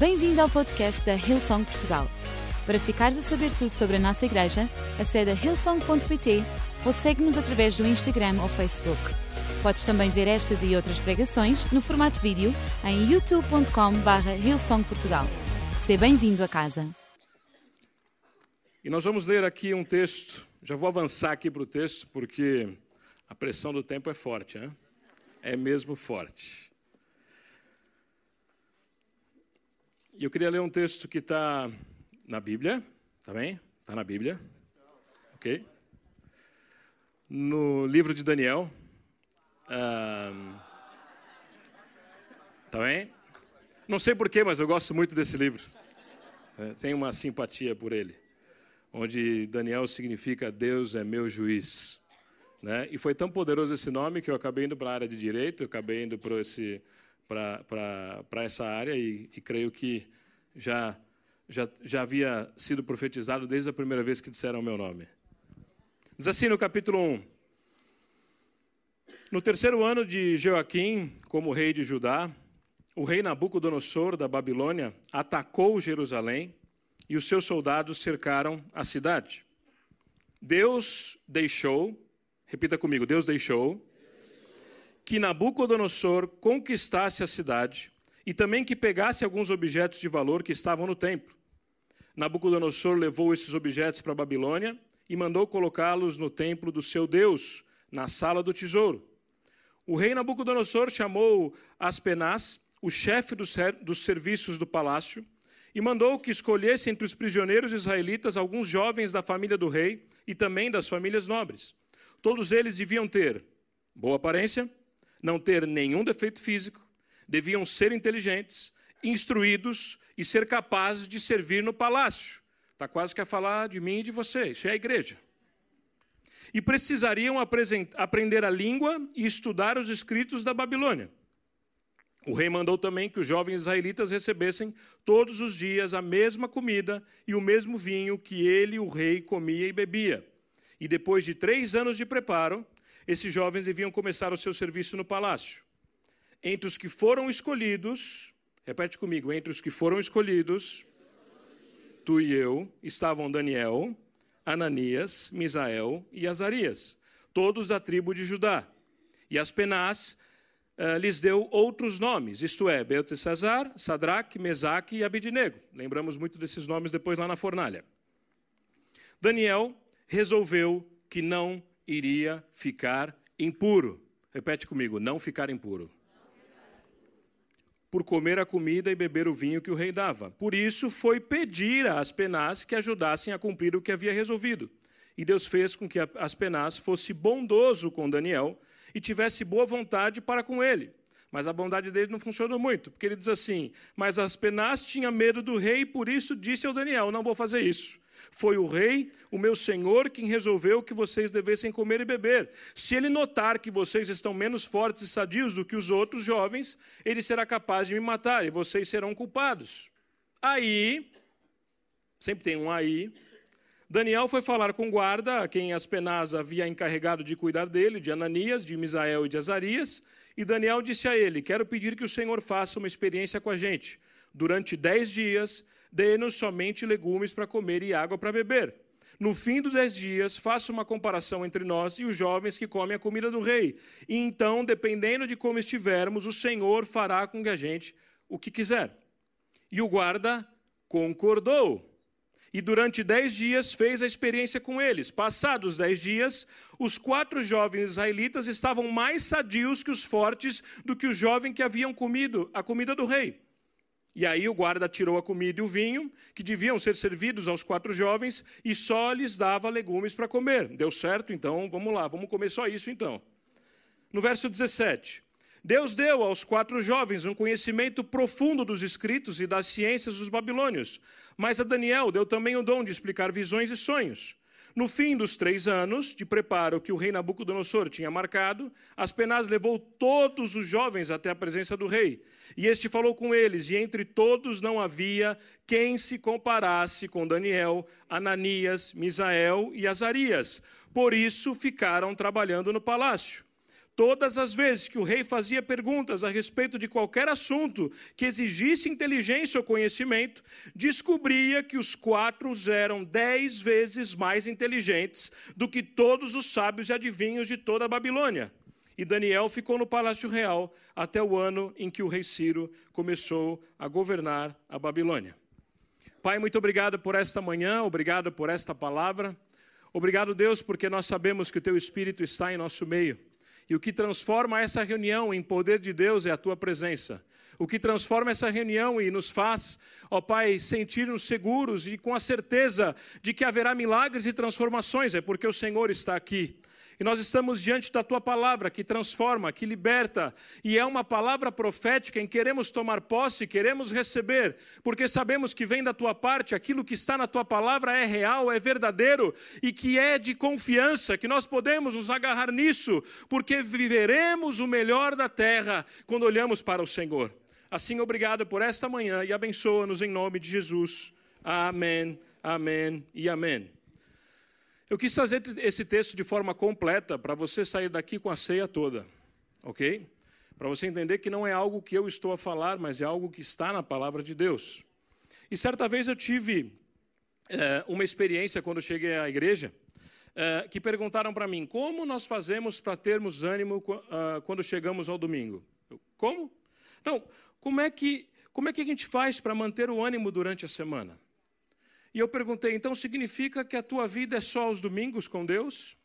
Bem-vindo ao podcast da Hillsong Portugal. Para ficares a saber tudo sobre a nossa igreja, acede a hillsong.pt ou segue-nos através do Instagram ou Facebook. Podes também ver estas e outras pregações no formato vídeo em youtube.com.br hillsongportugal. Seja bem-vindo a casa. E nós vamos ler aqui um texto. Já vou avançar aqui para o texto, porque a pressão do tempo é forte, né? É mesmo forte. E eu queria ler um texto que está na Bíblia, tá bem? Está na Bíblia, ok? No livro de Daniel. Um, tá bem? Não sei porquê, mas eu gosto muito desse livro. É, tenho uma simpatia por ele. Onde Daniel significa Deus é meu juiz. Né? E foi tão poderoso esse nome que eu acabei indo para a área de direito, acabei indo para esse para essa área e, e, creio que já, já, já havia sido profetizado desde a primeira vez que disseram o meu nome. Diz assim no capítulo 1: No terceiro ano de Joaquim, como rei de Judá, o rei Nabucodonosor da Babilônia atacou Jerusalém e os seus soldados cercaram a cidade. Deus deixou, repita comigo, Deus deixou que Nabucodonosor conquistasse a cidade e também que pegasse alguns objetos de valor que estavam no templo. Nabucodonosor levou esses objetos para a Babilônia e mandou colocá-los no templo do seu Deus, na sala do tesouro. O rei Nabucodonosor chamou Aspenaz, o chefe dos, dos serviços do palácio, e mandou que escolhesse entre os prisioneiros israelitas alguns jovens da família do rei e também das famílias nobres. Todos eles deviam ter boa aparência, não ter nenhum defeito físico, deviam ser inteligentes, instruídos e ser capazes de servir no palácio. Está quase que a falar de mim e de você, isso é a igreja. E precisariam aprender a língua e estudar os escritos da Babilônia. O rei mandou também que os jovens israelitas recebessem todos os dias a mesma comida e o mesmo vinho que ele, o rei, comia e bebia. E depois de três anos de preparo, esses jovens deviam começar o seu serviço no palácio. Entre os que foram escolhidos, repete comigo, entre os que foram escolhidos, tu e eu, estavam Daniel, Ananias, Misael e Azarias, todos da tribo de Judá. E Aspenaz uh, lhes deu outros nomes, isto é, Beltesazar, Sadraque, Mesaque e Abidnego. Lembramos muito desses nomes depois lá na fornalha. Daniel resolveu que não iria ficar impuro. Repete comigo, não ficar impuro. Por comer a comida e beber o vinho que o rei dava. Por isso foi pedir a Aspenaz que ajudassem a cumprir o que havia resolvido. E Deus fez com que Aspenaz fosse bondoso com Daniel e tivesse boa vontade para com ele. Mas a bondade dele não funcionou muito, porque ele diz assim: Mas Aspenaz tinha medo do rei, por isso disse ao Daniel: Não vou fazer isso. Foi o rei, o meu senhor, quem resolveu que vocês devessem comer e beber. Se ele notar que vocês estão menos fortes e sadios do que os outros jovens, ele será capaz de me matar e vocês serão culpados. Aí, sempre tem um aí. Daniel foi falar com o guarda, a quem Aspenaz havia encarregado de cuidar dele, de Ananias, de Misael e de Azarias, e Daniel disse a ele: Quero pedir que o Senhor faça uma experiência com a gente. Durante dez dias, dê-nos somente legumes para comer e água para beber. No fim dos dez dias, faça uma comparação entre nós e os jovens que comem a comida do rei. E então, dependendo de como estivermos, o Senhor fará com que a gente o que quiser. E o guarda concordou. E durante dez dias fez a experiência com eles. Passados dez dias, os quatro jovens israelitas estavam mais sadios que os fortes do que os jovens que haviam comido a comida do rei. E aí o guarda tirou a comida e o vinho, que deviam ser servidos aos quatro jovens, e só lhes dava legumes para comer. Deu certo? Então vamos lá, vamos comer só isso então. No verso 17. Deus deu aos quatro jovens um conhecimento profundo dos escritos e das ciências dos babilônios, mas a Daniel deu também o dom de explicar visões e sonhos. No fim dos três anos de preparo que o rei Nabucodonosor tinha marcado, Aspenaz levou todos os jovens até a presença do rei. E este falou com eles, e entre todos não havia quem se comparasse com Daniel, Ananias, Misael e Azarias. Por isso ficaram trabalhando no palácio. Todas as vezes que o rei fazia perguntas a respeito de qualquer assunto que exigisse inteligência ou conhecimento, descobria que os quatro eram dez vezes mais inteligentes do que todos os sábios e adivinhos de toda a Babilônia. E Daniel ficou no palácio real até o ano em que o rei Ciro começou a governar a Babilônia. Pai, muito obrigado por esta manhã, obrigado por esta palavra. Obrigado, Deus, porque nós sabemos que o teu Espírito está em nosso meio. E o que transforma essa reunião em poder de Deus é a tua presença. O que transforma essa reunião e nos faz, ó Pai, sentir-nos seguros e com a certeza de que haverá milagres e transformações é porque o Senhor está aqui. E nós estamos diante da tua palavra que transforma, que liberta, e é uma palavra profética em que queremos tomar posse, queremos receber, porque sabemos que vem da tua parte, aquilo que está na tua palavra é real, é verdadeiro e que é de confiança, que nós podemos nos agarrar nisso, porque viveremos o melhor da terra quando olhamos para o Senhor. Assim, obrigado por esta manhã e abençoa-nos em nome de Jesus. Amém, amém e amém. Eu quis trazer esse texto de forma completa para você sair daqui com a ceia toda, ok? Para você entender que não é algo que eu estou a falar, mas é algo que está na palavra de Deus. E certa vez eu tive é, uma experiência quando cheguei à igreja, é, que perguntaram para mim como nós fazemos para termos ânimo uh, quando chegamos ao domingo. Eu, como? Não, como é que como é que a gente faz para manter o ânimo durante a semana? E eu perguntei: então significa que a tua vida é só aos domingos com Deus?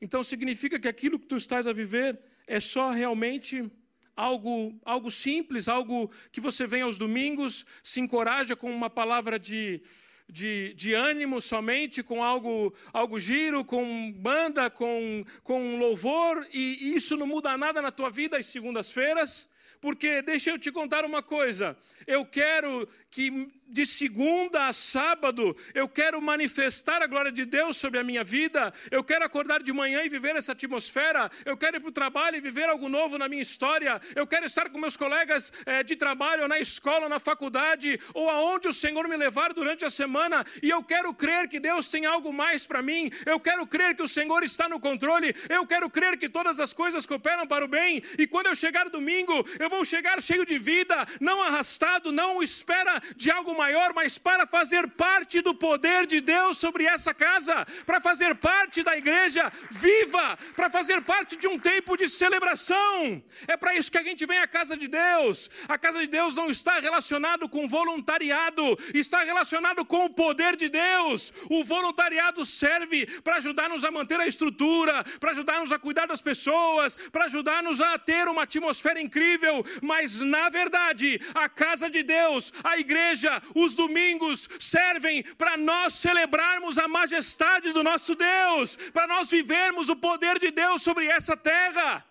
Então significa que aquilo que tu estás a viver é só realmente algo, algo simples, algo que você vem aos domingos, se encoraja com uma palavra de, de, de, ânimo somente, com algo, algo giro, com banda, com, com louvor, e isso não muda nada na tua vida às segundas-feiras? Porque deixa eu te contar uma coisa, eu quero que de segunda a sábado, eu quero manifestar a glória de Deus sobre a minha vida, eu quero acordar de manhã e viver essa atmosfera, eu quero ir para o trabalho e viver algo novo na minha história, eu quero estar com meus colegas é, de trabalho, na escola, na faculdade, ou aonde o Senhor me levar durante a semana, e eu quero crer que Deus tem algo mais para mim, eu quero crer que o Senhor está no controle, eu quero crer que todas as coisas cooperam para o bem, e quando eu chegar domingo, eu vou chegar cheio de vida, não arrastado, não espera de algo maior, mas para fazer parte do poder de Deus sobre essa casa, para fazer parte da igreja viva, para fazer parte de um tempo de celebração. É para isso que a gente vem à casa de Deus. A casa de Deus não está relacionado com voluntariado, está relacionado com o poder de Deus. O voluntariado serve para ajudar-nos a manter a estrutura, para ajudar-nos a cuidar das pessoas, para ajudar-nos a ter uma atmosfera incrível, mas na verdade, a casa de Deus, a igreja, os domingos servem para nós celebrarmos a majestade do nosso Deus, para nós vivermos o poder de Deus sobre essa terra.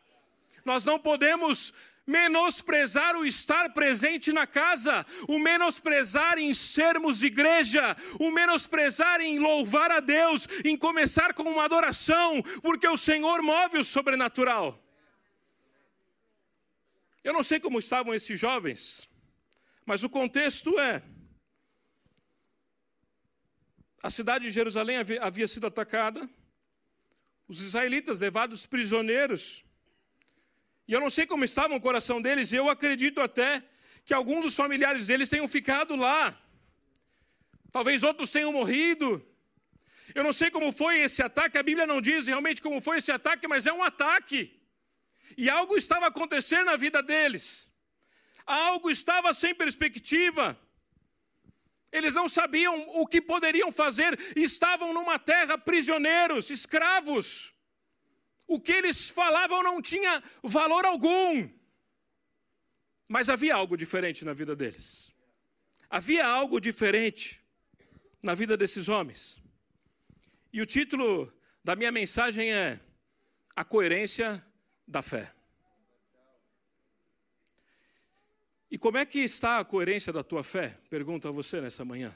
Nós não podemos menosprezar o estar presente na casa, o menosprezar em sermos igreja, o menosprezar em louvar a Deus, em começar com uma adoração, porque o Senhor move o sobrenatural. Eu não sei como estavam esses jovens, mas o contexto é a cidade de Jerusalém havia sido atacada, os israelitas levados prisioneiros. E eu não sei como estava o coração deles, eu acredito até que alguns dos familiares deles tenham ficado lá. Talvez outros tenham morrido. Eu não sei como foi esse ataque, a Bíblia não diz realmente como foi esse ataque, mas é um ataque. E algo estava acontecendo na vida deles. Algo estava sem perspectiva. Eles não sabiam o que poderiam fazer, estavam numa terra prisioneiros, escravos. O que eles falavam não tinha valor algum. Mas havia algo diferente na vida deles. Havia algo diferente na vida desses homens. E o título da minha mensagem é A Coerência da Fé. E como é que está a coerência da tua fé? Pergunto a você nessa manhã.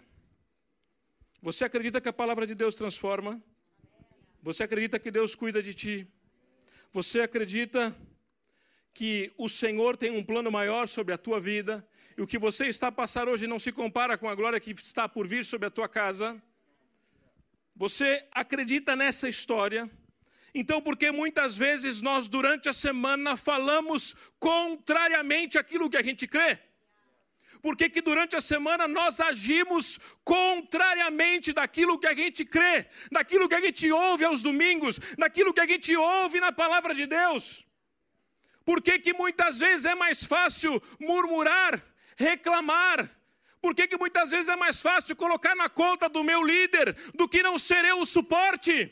Você acredita que a palavra de Deus transforma? Você acredita que Deus cuida de ti? Você acredita que o Senhor tem um plano maior sobre a tua vida? E o que você está a passar hoje não se compara com a glória que está por vir sobre a tua casa? Você acredita nessa história? Então, porque muitas vezes nós, durante a semana, falamos contrariamente aquilo que a gente crê? Por que, que durante a semana nós agimos contrariamente daquilo que a gente crê, daquilo que a gente ouve aos domingos, daquilo que a gente ouve na palavra de Deus? Por que, que muitas vezes é mais fácil murmurar, reclamar? Por que, que muitas vezes é mais fácil colocar na conta do meu líder do que não ser eu o suporte?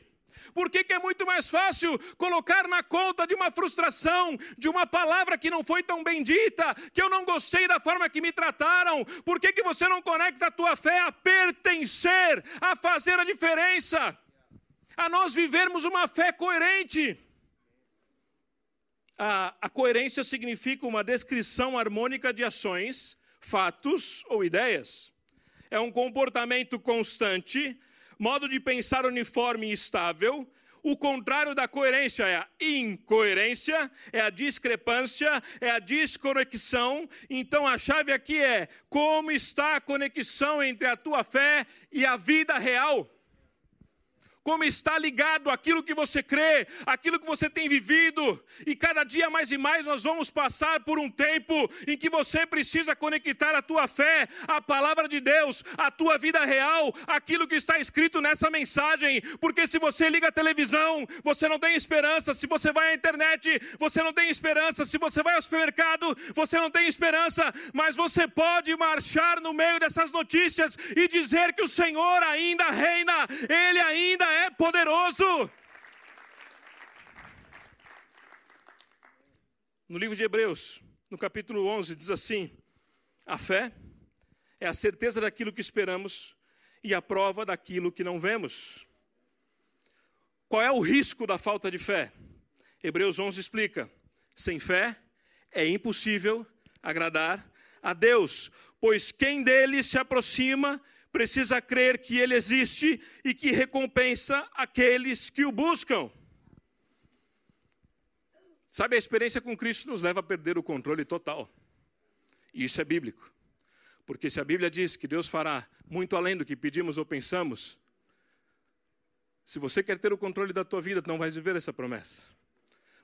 Por que, que, é muito mais fácil colocar na conta de uma frustração, de uma palavra que não foi tão bendita, que eu não gostei da forma que me trataram? Por que, que você não conecta a tua fé a pertencer, a fazer a diferença? A nós vivermos uma fé coerente. A, a coerência significa uma descrição harmônica de ações, fatos ou ideias. É um comportamento constante modo de pensar uniforme e estável. O contrário da coerência é a incoerência, é a discrepância, é a desconexão. Então a chave aqui é como está a conexão entre a tua fé e a vida real como está ligado aquilo que você crê, aquilo que você tem vivido, e cada dia mais e mais nós vamos passar por um tempo em que você precisa conectar a tua fé, a palavra de Deus, a tua vida real, aquilo que está escrito nessa mensagem, porque se você liga a televisão, você não tem esperança, se você vai à internet, você não tem esperança, se você vai ao supermercado, você não tem esperança, mas você pode marchar no meio dessas notícias e dizer que o Senhor ainda reina, Ele ainda é poderoso. No livro de Hebreus, no capítulo 11, diz assim: A fé é a certeza daquilo que esperamos e a prova daquilo que não vemos. Qual é o risco da falta de fé? Hebreus 11 explica: sem fé é impossível agradar a Deus, pois quem dele se aproxima precisa crer que Ele existe e que recompensa aqueles que o buscam. Sabe, a experiência com Cristo nos leva a perder o controle total. E isso é bíblico. Porque se a Bíblia diz que Deus fará muito além do que pedimos ou pensamos, se você quer ter o controle da tua vida, não vai viver essa promessa.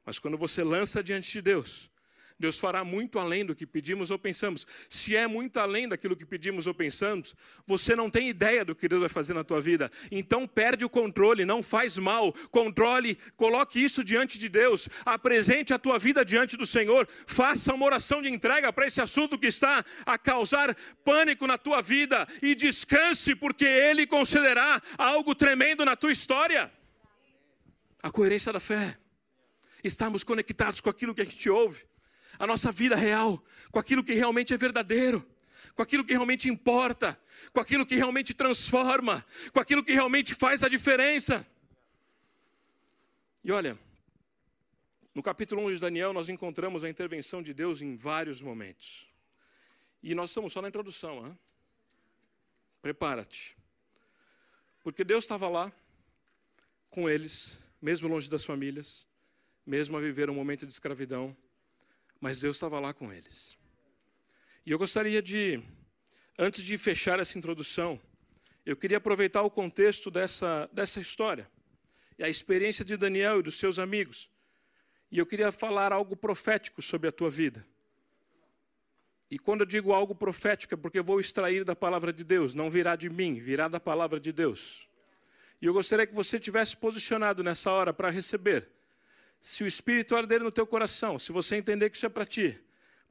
Mas quando você lança diante de Deus, Deus fará muito além do que pedimos ou pensamos. Se é muito além daquilo que pedimos ou pensamos, você não tem ideia do que Deus vai fazer na tua vida. Então perde o controle, não faz mal. Controle, coloque isso diante de Deus. Apresente a tua vida diante do Senhor. Faça uma oração de entrega para esse assunto que está a causar pânico na tua vida e descanse, porque Ele concederá algo tremendo na tua história. A coerência da fé. Estamos conectados com aquilo que a gente ouve a nossa vida real, com aquilo que realmente é verdadeiro, com aquilo que realmente importa, com aquilo que realmente transforma, com aquilo que realmente faz a diferença. E olha, no capítulo 1 de Daniel, nós encontramos a intervenção de Deus em vários momentos. E nós estamos só na introdução. Hein? Prepara-te. Porque Deus estava lá com eles, mesmo longe das famílias, mesmo a viver um momento de escravidão mas Deus estava lá com eles. E eu gostaria de, antes de fechar essa introdução, eu queria aproveitar o contexto dessa, dessa história e a experiência de Daniel e dos seus amigos. E eu queria falar algo profético sobre a tua vida. E quando eu digo algo profético, é porque eu vou extrair da palavra de Deus, não virá de mim, virá da palavra de Deus. E eu gostaria que você tivesse posicionado nessa hora para receber se o Espírito arder no teu coração, se você entender que isso é para ti,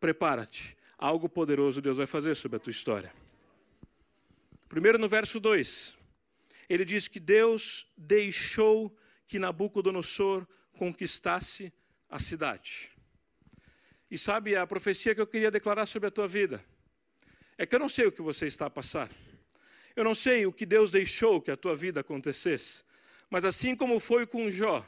prepara-te. Algo poderoso Deus vai fazer sobre a tua história. Primeiro no verso 2, ele diz que Deus deixou que Nabucodonosor conquistasse a cidade. E sabe a profecia que eu queria declarar sobre a tua vida? É que eu não sei o que você está a passar. Eu não sei o que Deus deixou que a tua vida acontecesse. Mas assim como foi com Jó,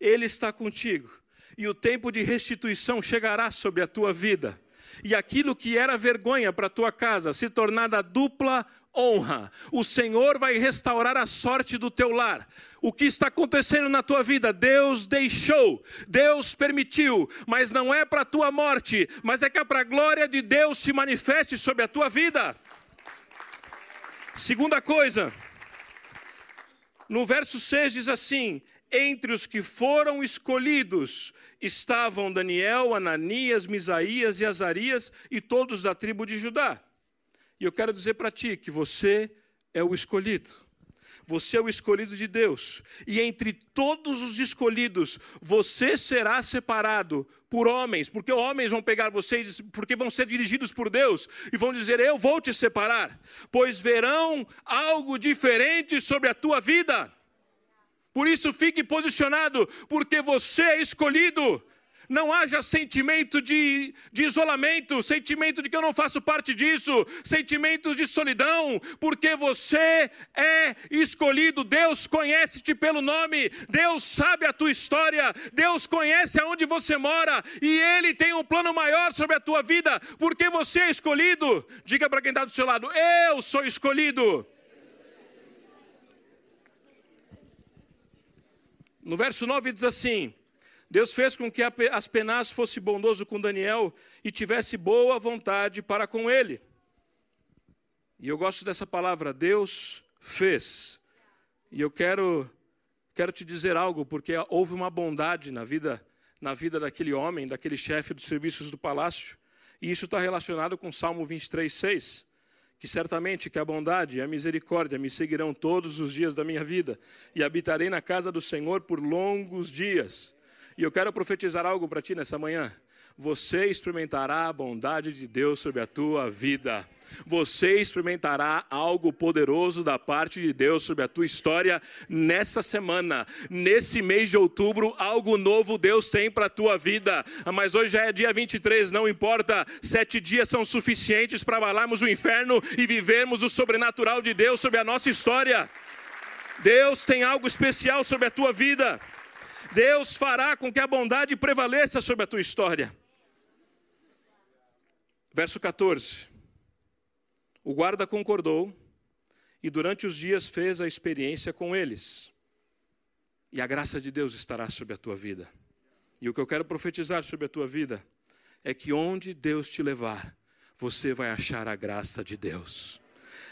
ele está contigo. E o tempo de restituição chegará sobre a tua vida. E aquilo que era vergonha para a tua casa se tornará dupla honra. O Senhor vai restaurar a sorte do teu lar. O que está acontecendo na tua vida? Deus deixou, Deus permitiu, mas não é para a tua morte, mas é que é para a glória de Deus se manifeste sobre a tua vida. Segunda coisa, no verso 6 diz assim: entre os que foram escolhidos estavam Daniel, Ananias, Misaías e Azarias e todos da tribo de Judá. E eu quero dizer para ti que você é o escolhido. Você é o escolhido de Deus. E entre todos os escolhidos, você será separado por homens, porque homens vão pegar vocês, porque vão ser dirigidos por Deus e vão dizer: Eu vou te separar, pois verão algo diferente sobre a tua vida. Por isso, fique posicionado, porque você é escolhido não haja sentimento de, de isolamento, sentimento de que eu não faço parte disso, sentimentos de solidão, porque você é escolhido, Deus conhece-te pelo nome, Deus sabe a tua história, Deus conhece aonde você mora e Ele tem um plano maior sobre a tua vida, porque você é escolhido. Diga para quem está do seu lado: Eu sou escolhido. No verso 9 diz assim: Deus fez com que Aspenaz fosse bondoso com Daniel e tivesse boa vontade para com ele. E eu gosto dessa palavra, Deus fez. E eu quero quero te dizer algo, porque houve uma bondade na vida na vida daquele homem, daquele chefe dos serviços do palácio. E isso está relacionado com Salmo 23, 6 que certamente que a bondade e a misericórdia me seguirão todos os dias da minha vida, e habitarei na casa do Senhor por longos dias. E eu quero profetizar algo para ti nessa manhã. Você experimentará a bondade de Deus sobre a tua vida. Você experimentará algo poderoso da parte de Deus sobre a tua história nessa semana, nesse mês de outubro, algo novo Deus tem para a tua vida. Mas hoje já é dia 23, não importa, sete dias são suficientes para abalarmos o inferno e vivermos o sobrenatural de Deus sobre a nossa história. Deus tem algo especial sobre a tua vida. Deus fará com que a bondade prevaleça sobre a tua história. Verso 14. O guarda concordou e durante os dias fez a experiência com eles. E a graça de Deus estará sobre a tua vida. E o que eu quero profetizar sobre a tua vida é que onde Deus te levar, você vai achar a graça de Deus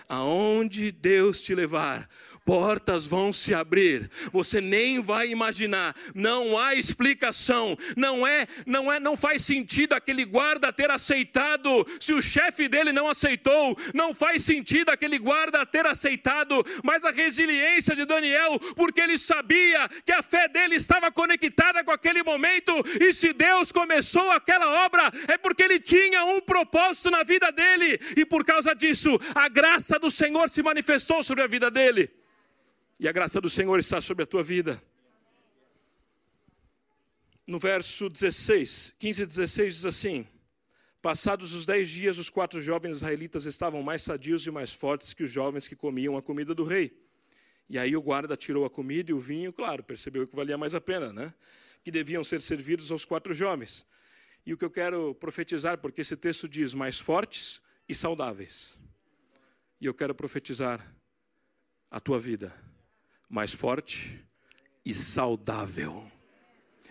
aonde Deus te levar, portas vão se abrir. Você nem vai imaginar, não há explicação, não é, não é, não faz sentido aquele guarda ter aceitado se o chefe dele não aceitou, não faz sentido aquele guarda ter aceitado, mas a resiliência de Daniel, porque ele sabia que a fé dele estava conectada com aquele momento, e se Deus começou aquela obra, é porque ele tinha um propósito na vida dele, e por causa disso, a graça do Senhor se manifestou sobre a vida dele. E a graça do Senhor está sobre a tua vida. No verso 16, 15 e 16 diz assim: Passados os dez dias, os quatro jovens israelitas estavam mais sadios e mais fortes que os jovens que comiam a comida do rei. E aí o guarda tirou a comida e o vinho, claro, percebeu que valia mais a pena, né? Que deviam ser servidos aos quatro jovens. E o que eu quero profetizar, porque esse texto diz mais fortes e saudáveis. E eu quero profetizar a tua vida mais forte e saudável.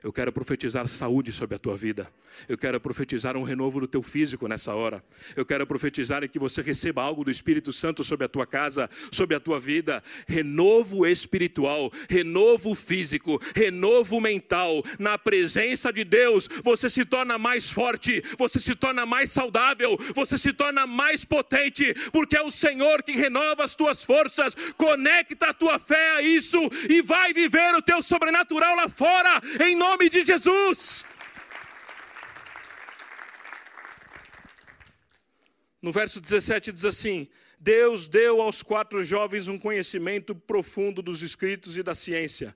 Eu quero profetizar saúde sobre a tua vida. Eu quero profetizar um renovo do teu físico nessa hora. Eu quero profetizar que você receba algo do Espírito Santo sobre a tua casa, sobre a tua vida. Renovo espiritual, renovo físico, renovo mental. Na presença de Deus, você se torna mais forte, você se torna mais saudável, você se torna mais potente, porque é o Senhor que renova as tuas forças. Conecta a tua fé a isso e vai viver o teu sobrenatural lá fora, em nome nome de Jesus. No verso 17 diz assim: Deus deu aos quatro jovens um conhecimento profundo dos escritos e da ciência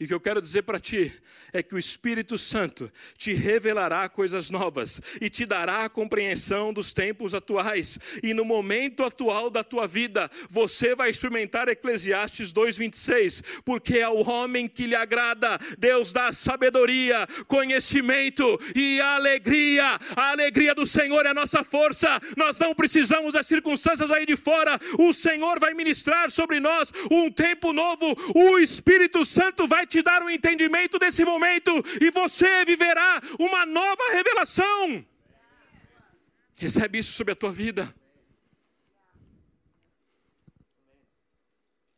e o que eu quero dizer para ti é que o Espírito Santo te revelará coisas novas e te dará a compreensão dos tempos atuais. E no momento atual da tua vida, você vai experimentar Eclesiastes 2:26, porque é o homem que lhe agrada, Deus dá sabedoria, conhecimento e alegria. A alegria do Senhor é a nossa força. Nós não precisamos das circunstâncias aí de fora. O Senhor vai ministrar sobre nós um tempo novo. O Espírito Santo vai te dar o um entendimento desse momento e você viverá uma nova revelação. Recebe isso sobre a tua vida.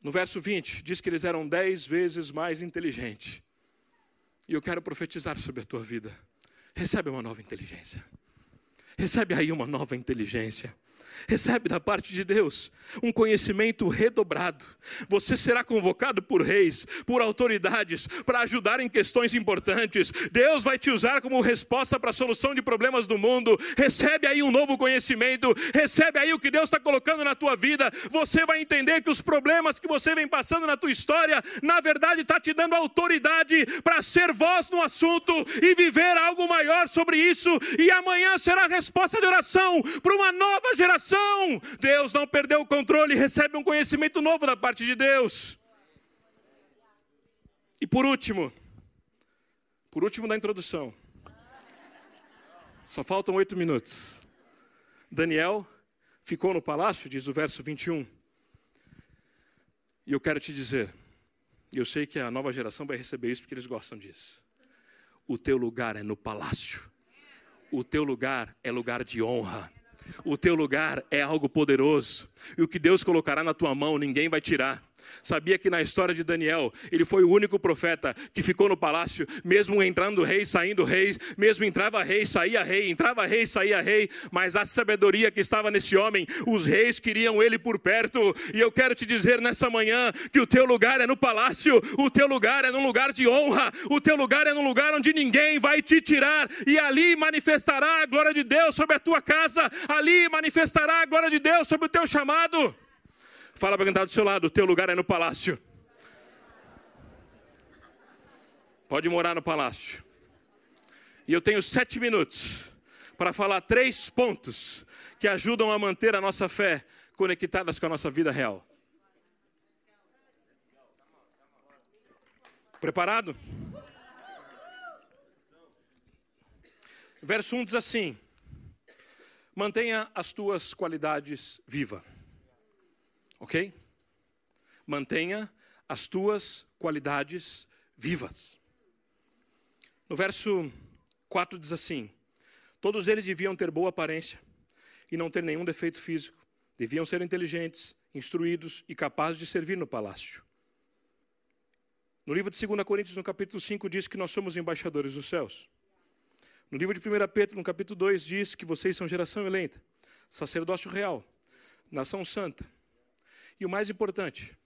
No verso 20, diz que eles eram dez vezes mais inteligentes. E eu quero profetizar sobre a tua vida. Recebe uma nova inteligência. Recebe aí uma nova inteligência recebe da parte de Deus um conhecimento redobrado. Você será convocado por reis, por autoridades, para ajudar em questões importantes. Deus vai te usar como resposta para a solução de problemas do mundo. Recebe aí um novo conhecimento, recebe aí o que Deus está colocando na tua vida. Você vai entender que os problemas que você vem passando na tua história, na verdade, está te dando autoridade para ser voz no assunto e viver algo maior sobre isso. E amanhã será a resposta de oração para uma nova geração Deus não perdeu o controle, recebe um conhecimento novo da parte de Deus. E por último, por último da introdução, só faltam oito minutos. Daniel ficou no palácio, diz o verso 21. E eu quero te dizer, e eu sei que a nova geração vai receber isso porque eles gostam disso. O teu lugar é no palácio. O teu lugar é lugar de honra. O teu lugar é algo poderoso. E o que Deus colocará na tua mão, ninguém vai tirar. Sabia que na história de Daniel, ele foi o único profeta que ficou no palácio, mesmo entrando rei, saindo rei, mesmo entrava rei, saía rei, entrava rei, saía rei, mas a sabedoria que estava nesse homem, os reis queriam ele por perto. E eu quero te dizer nessa manhã que o teu lugar é no palácio, o teu lugar é num lugar de honra, o teu lugar é num lugar onde ninguém vai te tirar, e ali manifestará a glória de Deus sobre a tua casa, ali manifestará a glória de Deus sobre o teu chamado. Fala para quem está do seu lado: o teu lugar é no palácio. Pode morar no palácio. E eu tenho sete minutos para falar três pontos que ajudam a manter a nossa fé conectadas com a nossa vida real. Preparado? Verso 1 diz assim: Mantenha as tuas qualidades vivas ok? Mantenha as tuas qualidades vivas. No verso 4 diz assim: Todos eles deviam ter boa aparência e não ter nenhum defeito físico. Deviam ser inteligentes, instruídos e capazes de servir no palácio. No livro de 2 Coríntios, no capítulo 5, diz que nós somos embaixadores dos céus. No livro de 1 Pedro, no capítulo 2, diz que vocês são geração eleita, sacerdócio real, nação santa, e o mais importante,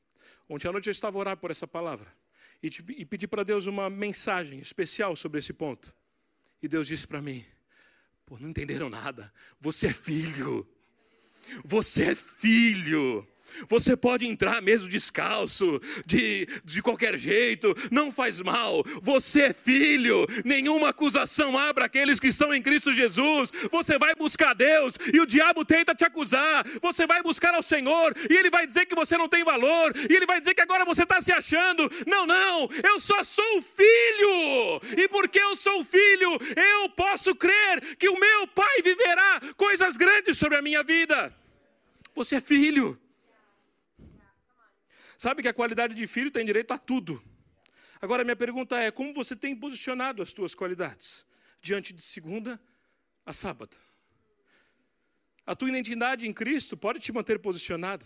ontem à noite eu estava orar por essa palavra e, te, e pedi para Deus uma mensagem especial sobre esse ponto. E Deus disse para mim: Pô, não entenderam nada. Você é filho. Você é filho. Você pode entrar mesmo descalço, de, de qualquer jeito, não faz mal. Você é filho, nenhuma acusação abra aqueles que estão em Cristo Jesus. Você vai buscar Deus e o diabo tenta te acusar. Você vai buscar ao Senhor e ele vai dizer que você não tem valor, e ele vai dizer que agora você está se achando. Não, não, eu só sou filho, e porque eu sou filho, eu posso crer que o meu Pai viverá coisas grandes sobre a minha vida. Você é filho. Sabe que a qualidade de filho tem direito a tudo. Agora, minha pergunta é: como você tem posicionado as tuas qualidades diante de segunda a sábado? A tua identidade em Cristo pode te manter posicionado,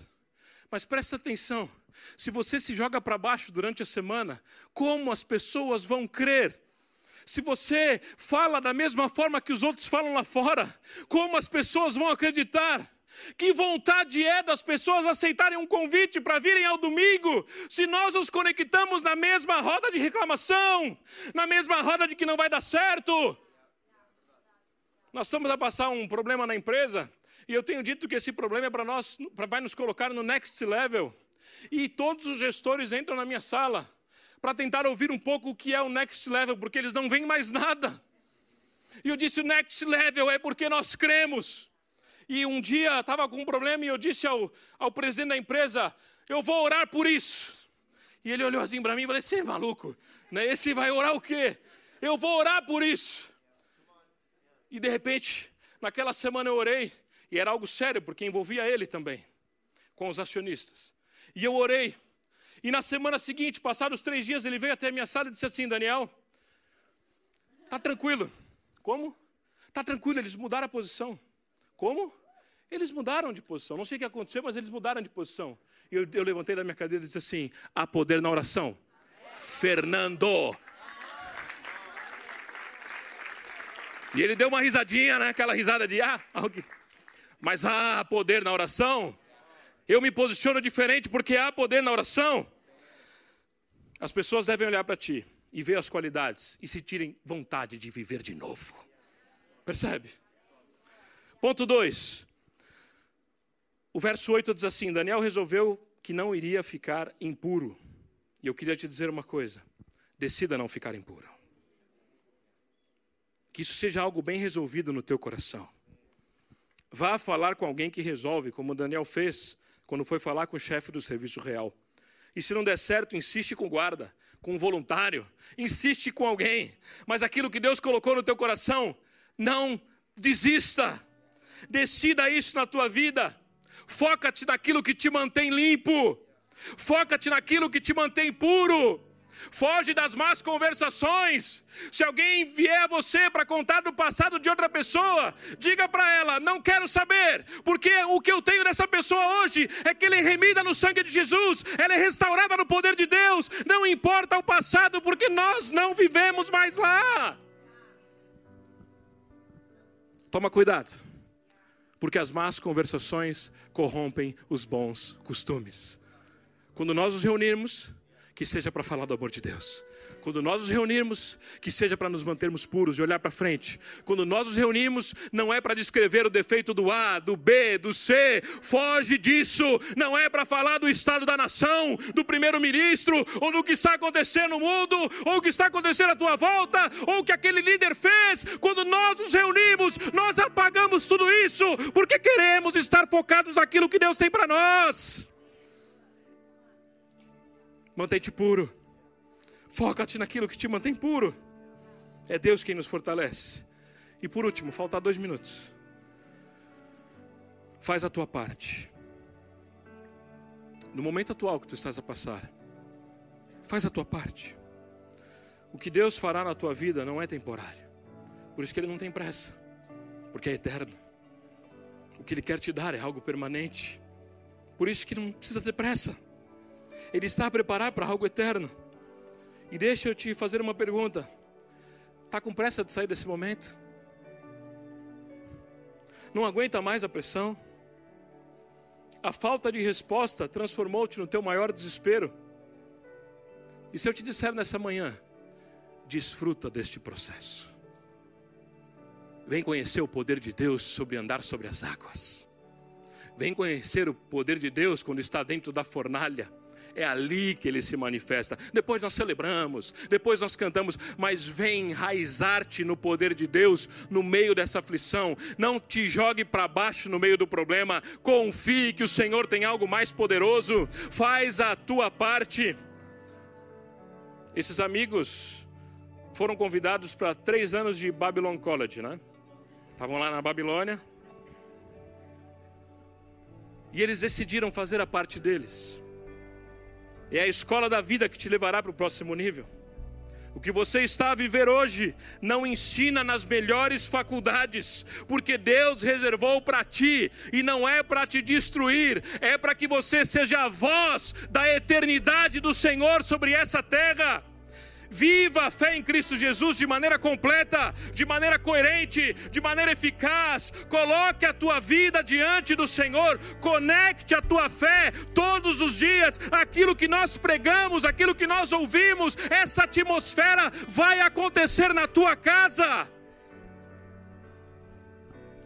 mas presta atenção: se você se joga para baixo durante a semana, como as pessoas vão crer? Se você fala da mesma forma que os outros falam lá fora, como as pessoas vão acreditar? Que vontade é das pessoas aceitarem um convite para virem ao domingo, se nós os conectamos na mesma roda de reclamação, na mesma roda de que não vai dar certo. Nós estamos a passar um problema na empresa, e eu tenho dito que esse problema é para nós, vai nos colocar no next level. E todos os gestores entram na minha sala para tentar ouvir um pouco o que é o next level, porque eles não veem mais nada. E eu disse: o next level é porque nós cremos. E um dia estava com um problema e eu disse ao, ao presidente da empresa: Eu vou orar por isso. E ele olhou assim para mim e falou: Você é maluco? Né? Esse vai orar o quê? Eu vou orar por isso. E de repente, naquela semana eu orei, e era algo sério, porque envolvia ele também, com os acionistas. E eu orei. E na semana seguinte, passados três dias, ele veio até a minha sala e disse assim: Daniel, tá tranquilo. Como? Tá tranquilo, eles mudaram a posição. Como? Eles mudaram de posição. Não sei o que aconteceu, mas eles mudaram de posição. E eu, eu levantei da minha cadeira e disse assim: há poder na oração. Fernando. E ele deu uma risadinha, né? Aquela risada de ah, mas há poder na oração. Eu me posiciono diferente porque há poder na oração. As pessoas devem olhar para ti e ver as qualidades e sentirem vontade de viver de novo. Percebe? Ponto 2. O verso 8 diz assim: Daniel resolveu que não iria ficar impuro. E eu queria te dizer uma coisa: decida não ficar impuro. Que isso seja algo bem resolvido no teu coração. Vá falar com alguém que resolve, como Daniel fez quando foi falar com o chefe do serviço real. E se não der certo, insiste com o guarda, com um voluntário, insiste com alguém. Mas aquilo que Deus colocou no teu coração, não desista. Decida isso na tua vida. Foca-te naquilo que te mantém limpo. Foca-te naquilo que te mantém puro. Foge das más conversações. Se alguém vier a você para contar do passado de outra pessoa, diga para ela: não quero saber, porque o que eu tenho dessa pessoa hoje é que ela é remida no sangue de Jesus, ela é restaurada no poder de Deus. Não importa o passado, porque nós não vivemos mais lá. Toma cuidado, porque as más conversações corrompem os bons costumes. Quando nós nos reunirmos, que seja para falar do amor de Deus. Quando nós nos reunirmos, que seja para nos mantermos puros e olhar para frente. Quando nós nos reunimos, não é para descrever o defeito do A, do B, do C. Foge disso. Não é para falar do estado da nação, do primeiro-ministro, ou do que está acontecendo no mundo, ou o que está acontecendo à tua volta, ou o que aquele líder fez. Quando nós nos reunimos, nós apagamos tudo isso, porque queremos estar focados naquilo que Deus tem para nós. Mantém-te puro. Foca-te naquilo que te mantém puro. É Deus quem nos fortalece. E por último, falta dois minutos. Faz a tua parte. No momento atual que tu estás a passar, faz a tua parte. O que Deus fará na tua vida não é temporário. Por isso que Ele não tem pressa, porque é eterno. O que Ele quer te dar é algo permanente. Por isso que não precisa ter pressa. Ele está a preparar para algo eterno. E deixa eu te fazer uma pergunta: está com pressa de sair desse momento? Não aguenta mais a pressão? A falta de resposta transformou-te no teu maior desespero? E se eu te disser nessa manhã, desfruta deste processo. Vem conhecer o poder de Deus sobre andar sobre as águas. Vem conhecer o poder de Deus quando está dentro da fornalha é ali que ele se manifesta. Depois nós celebramos, depois nós cantamos, mas vem enraizar-te no poder de Deus no meio dessa aflição. Não te jogue para baixo no meio do problema. Confie que o Senhor tem algo mais poderoso. Faz a tua parte. Esses amigos foram convidados para três anos de Babylon College, né? Estavam lá na Babilônia. E eles decidiram fazer a parte deles. É a escola da vida que te levará para o próximo nível. O que você está a viver hoje não ensina nas melhores faculdades, porque Deus reservou para ti e não é para te destruir, é para que você seja a voz da eternidade do Senhor sobre essa terra. Viva a fé em Cristo Jesus de maneira completa, de maneira coerente, de maneira eficaz. Coloque a tua vida diante do Senhor. Conecte a tua fé todos os dias. Aquilo que nós pregamos, aquilo que nós ouvimos, essa atmosfera vai acontecer na tua casa.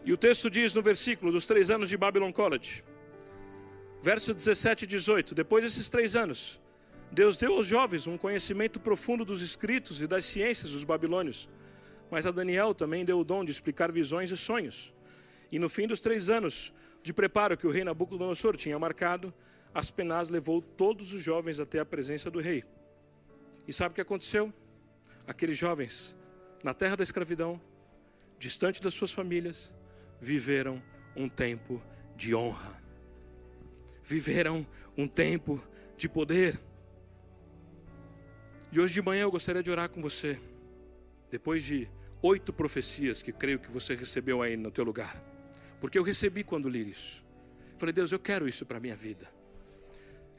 E o texto diz no versículo dos três anos de Babylon College, verso 17 e 18: Depois desses três anos, Deus deu aos jovens um conhecimento profundo dos escritos e das ciências dos babilônios. Mas a Daniel também deu o dom de explicar visões e sonhos. E no fim dos três anos de preparo que o rei Nabucodonosor tinha marcado, Aspenaz levou todos os jovens até a presença do rei. E sabe o que aconteceu? Aqueles jovens, na terra da escravidão, distante das suas famílias, viveram um tempo de honra. Viveram um tempo de poder. E hoje de manhã eu gostaria de orar com você. Depois de oito profecias que creio que você recebeu aí no teu lugar. Porque eu recebi quando li isso. Falei, Deus, eu quero isso para a minha vida.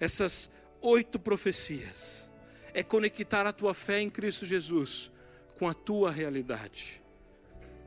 Essas oito profecias é conectar a tua fé em Cristo Jesus com a tua realidade.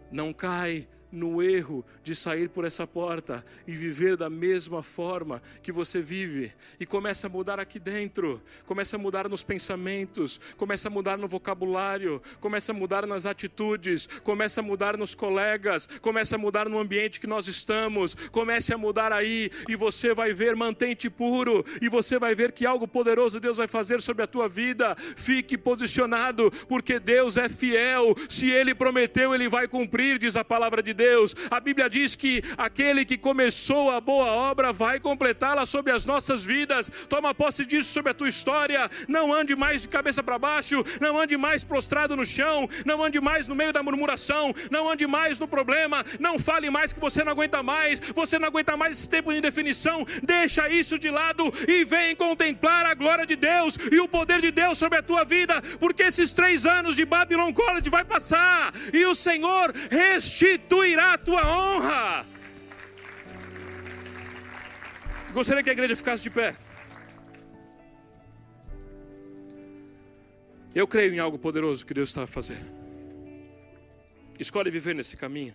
Não cai no erro de sair por essa porta e viver da mesma forma que você vive e começa a mudar aqui dentro, começa a mudar nos pensamentos, começa a mudar no vocabulário, começa a mudar nas atitudes, começa a mudar nos colegas, começa a mudar no ambiente que nós estamos, comece a mudar aí e você vai ver, mantente puro e você vai ver que algo poderoso Deus vai fazer sobre a tua vida. Fique posicionado, porque Deus é fiel. Se ele prometeu, ele vai cumprir, diz a palavra de Deus. A Bíblia diz que aquele que começou a boa obra vai completá-la sobre as nossas vidas. Toma posse disso sobre a tua história. Não ande mais de cabeça para baixo, não ande mais prostrado no chão, não ande mais no meio da murmuração, não ande mais no problema, não fale mais que você não aguenta mais, você não aguenta mais esse tempo de indefinição. Deixa isso de lado e vem contemplar a glória de Deus e o poder de Deus sobre a tua vida, porque esses três anos de Babylon College vai passar e o Senhor restitui restituirá a tua honra. Gostaria que a igreja ficasse de pé. Eu creio em algo poderoso que Deus está a fazer. Escolhe viver nesse caminho.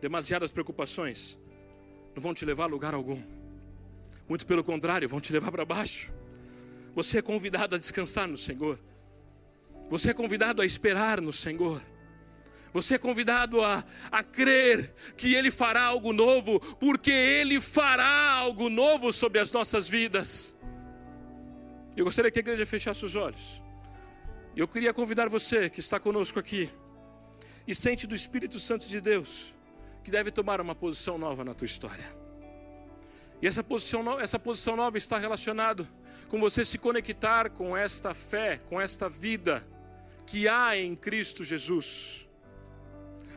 Demasiadas preocupações não vão te levar a lugar algum. Muito pelo contrário, vão te levar para baixo. Você é convidado a descansar no Senhor. Você é convidado a esperar no Senhor. Você é convidado a, a crer que Ele fará algo novo, porque Ele fará algo novo sobre as nossas vidas. Eu gostaria que a igreja fechasse os olhos. Eu queria convidar você que está conosco aqui e sente do Espírito Santo de Deus que deve tomar uma posição nova na tua história. E essa posição, essa posição nova está relacionada com você se conectar com esta fé, com esta vida que há em Cristo Jesus.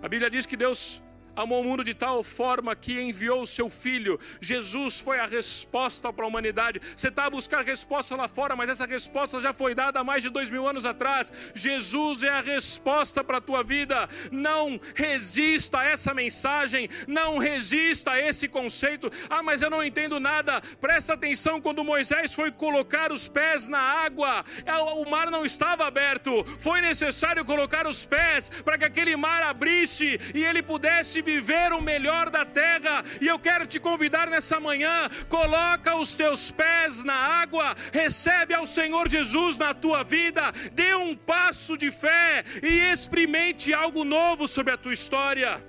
A Bíblia diz que Deus amou o mundo de tal forma que enviou o seu filho. Jesus foi a resposta para a humanidade. Você está a buscar resposta lá fora, mas essa resposta já foi dada há mais de dois mil anos atrás. Jesus é a resposta para a tua vida. Não resista a essa mensagem, não resista a esse conceito. Ah, mas eu não entendo nada. Presta atenção quando Moisés foi colocar os pés na água, é, o mar não estava aberto. Foi necessário colocar os pés para que aquele mar abrisse e ele pudesse viver o melhor da terra. E eu quero te convidar nessa manhã: coloca os teus pés na água, recebe ao Senhor Jesus na tua vida, dê um passo de fé e experimente algo novo sobre a tua história.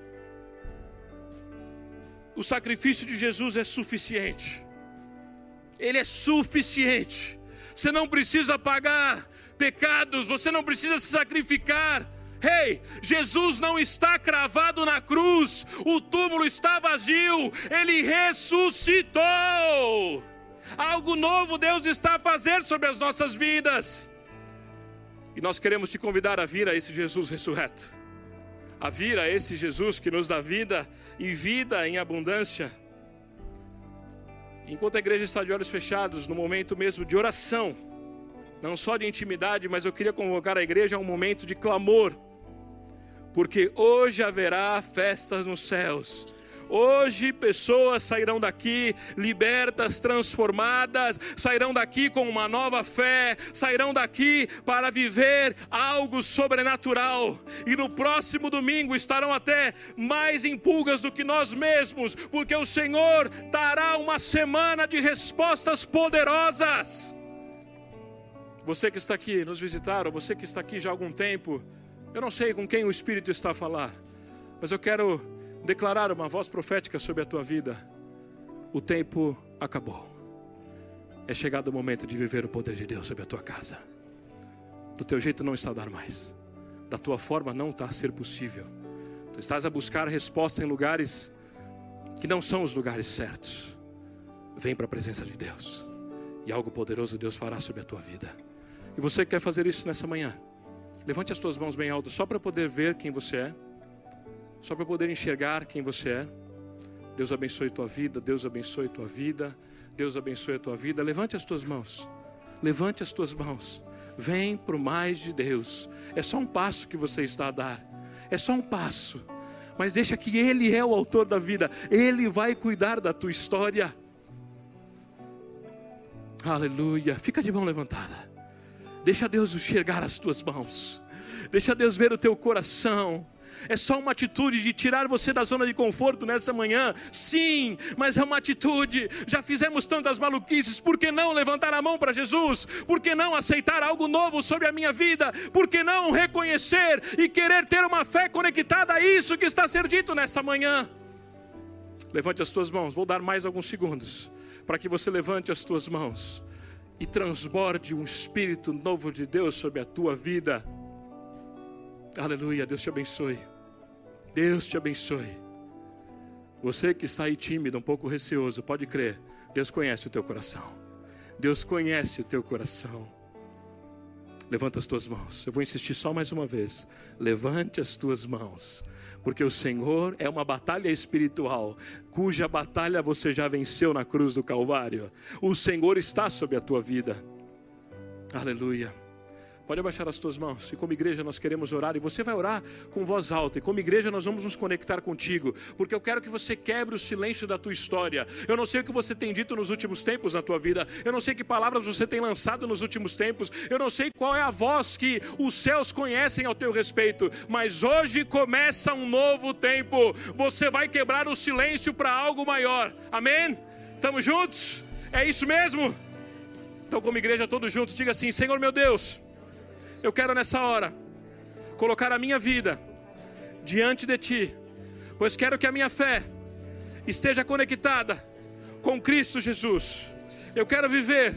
O sacrifício de Jesus é suficiente. Ele é suficiente. Você não precisa pagar pecados, você não precisa se sacrificar. Ei, Jesus não está cravado na cruz, o túmulo está vazio, ele ressuscitou. Algo novo Deus está a fazer sobre as nossas vidas. E nós queremos te convidar a vir a esse Jesus ressurreto, a vir a esse Jesus que nos dá vida e vida em abundância. Enquanto a igreja está de olhos fechados, no momento mesmo de oração, não só de intimidade, mas eu queria convocar a igreja a um momento de clamor porque hoje haverá festas nos céus. Hoje pessoas sairão daqui libertas, transformadas, sairão daqui com uma nova fé, sairão daqui para viver algo sobrenatural. E no próximo domingo estarão até mais em pulgas do que nós mesmos, porque o Senhor dará uma semana de respostas poderosas. Você que está aqui nos visitar, ou você que está aqui já há algum tempo, eu não sei com quem o Espírito está a falar, mas eu quero declarar uma voz profética sobre a tua vida. O tempo acabou. É chegado o momento de viver o poder de Deus sobre a tua casa. Do teu jeito não está a dar mais. Da tua forma não está a ser possível. Tu estás a buscar resposta em lugares que não são os lugares certos. Vem para a presença de Deus. E algo poderoso Deus fará sobre a tua vida. E você quer fazer isso nessa manhã? Levante as tuas mãos bem alto, só para poder ver quem você é, só para poder enxergar quem você é. Deus abençoe tua vida, Deus abençoe tua vida, Deus abençoe a tua vida. Levante as tuas mãos, levante as tuas mãos. Vem para o mais de Deus. É só um passo que você está a dar, é só um passo. Mas deixa que Ele é o autor da vida, Ele vai cuidar da tua história. Aleluia. Fica de mão levantada. Deixa Deus enxergar as tuas mãos. Deixa Deus ver o teu coração. É só uma atitude de tirar você da zona de conforto nessa manhã? Sim, mas é uma atitude. Já fizemos tantas maluquices, por que não levantar a mão para Jesus? Por que não aceitar algo novo sobre a minha vida? Por que não reconhecer e querer ter uma fé conectada a isso que está ser dito nessa manhã? Levante as tuas mãos, vou dar mais alguns segundos para que você levante as tuas mãos e transborde um espírito novo de Deus sobre a tua vida. Aleluia, Deus te abençoe. Deus te abençoe. Você que está aí tímido, um pouco receoso, pode crer, Deus conhece o teu coração. Deus conhece o teu coração. Levanta as tuas mãos. Eu vou insistir só mais uma vez. Levante as tuas mãos porque o Senhor é uma batalha espiritual, cuja batalha você já venceu na cruz do Calvário. O Senhor está sobre a tua vida. Aleluia. Pode abaixar as tuas mãos. E como igreja nós queremos orar. E você vai orar com voz alta. E como igreja nós vamos nos conectar contigo. Porque eu quero que você quebre o silêncio da tua história. Eu não sei o que você tem dito nos últimos tempos na tua vida. Eu não sei que palavras você tem lançado nos últimos tempos. Eu não sei qual é a voz que os céus conhecem ao teu respeito. Mas hoje começa um novo tempo. Você vai quebrar o silêncio para algo maior. Amém? Estamos juntos? É isso mesmo? Então, como igreja, todos juntos, diga assim: Senhor meu Deus eu quero nessa hora colocar a minha vida diante de Ti, pois quero que a minha fé esteja conectada com Cristo Jesus. Eu quero viver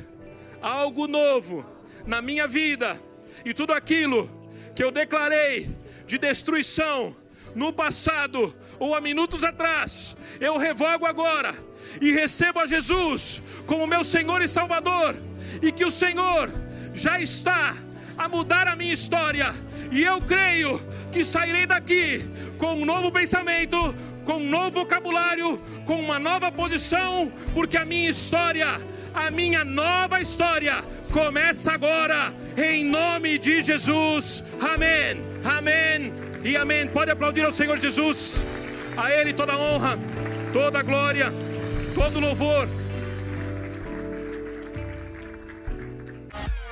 algo novo na minha vida e tudo aquilo que eu declarei de destruição no passado ou há minutos atrás, eu revogo agora e recebo a Jesus como meu Senhor e Salvador, e que o Senhor já está a mudar a minha história. E eu creio que sairei daqui com um novo pensamento, com um novo vocabulário, com uma nova posição, porque a minha história, a minha nova história, começa agora, em nome de Jesus. Amém, amém e amém. Pode aplaudir ao Senhor Jesus, a Ele toda a honra, toda a glória, todo louvor.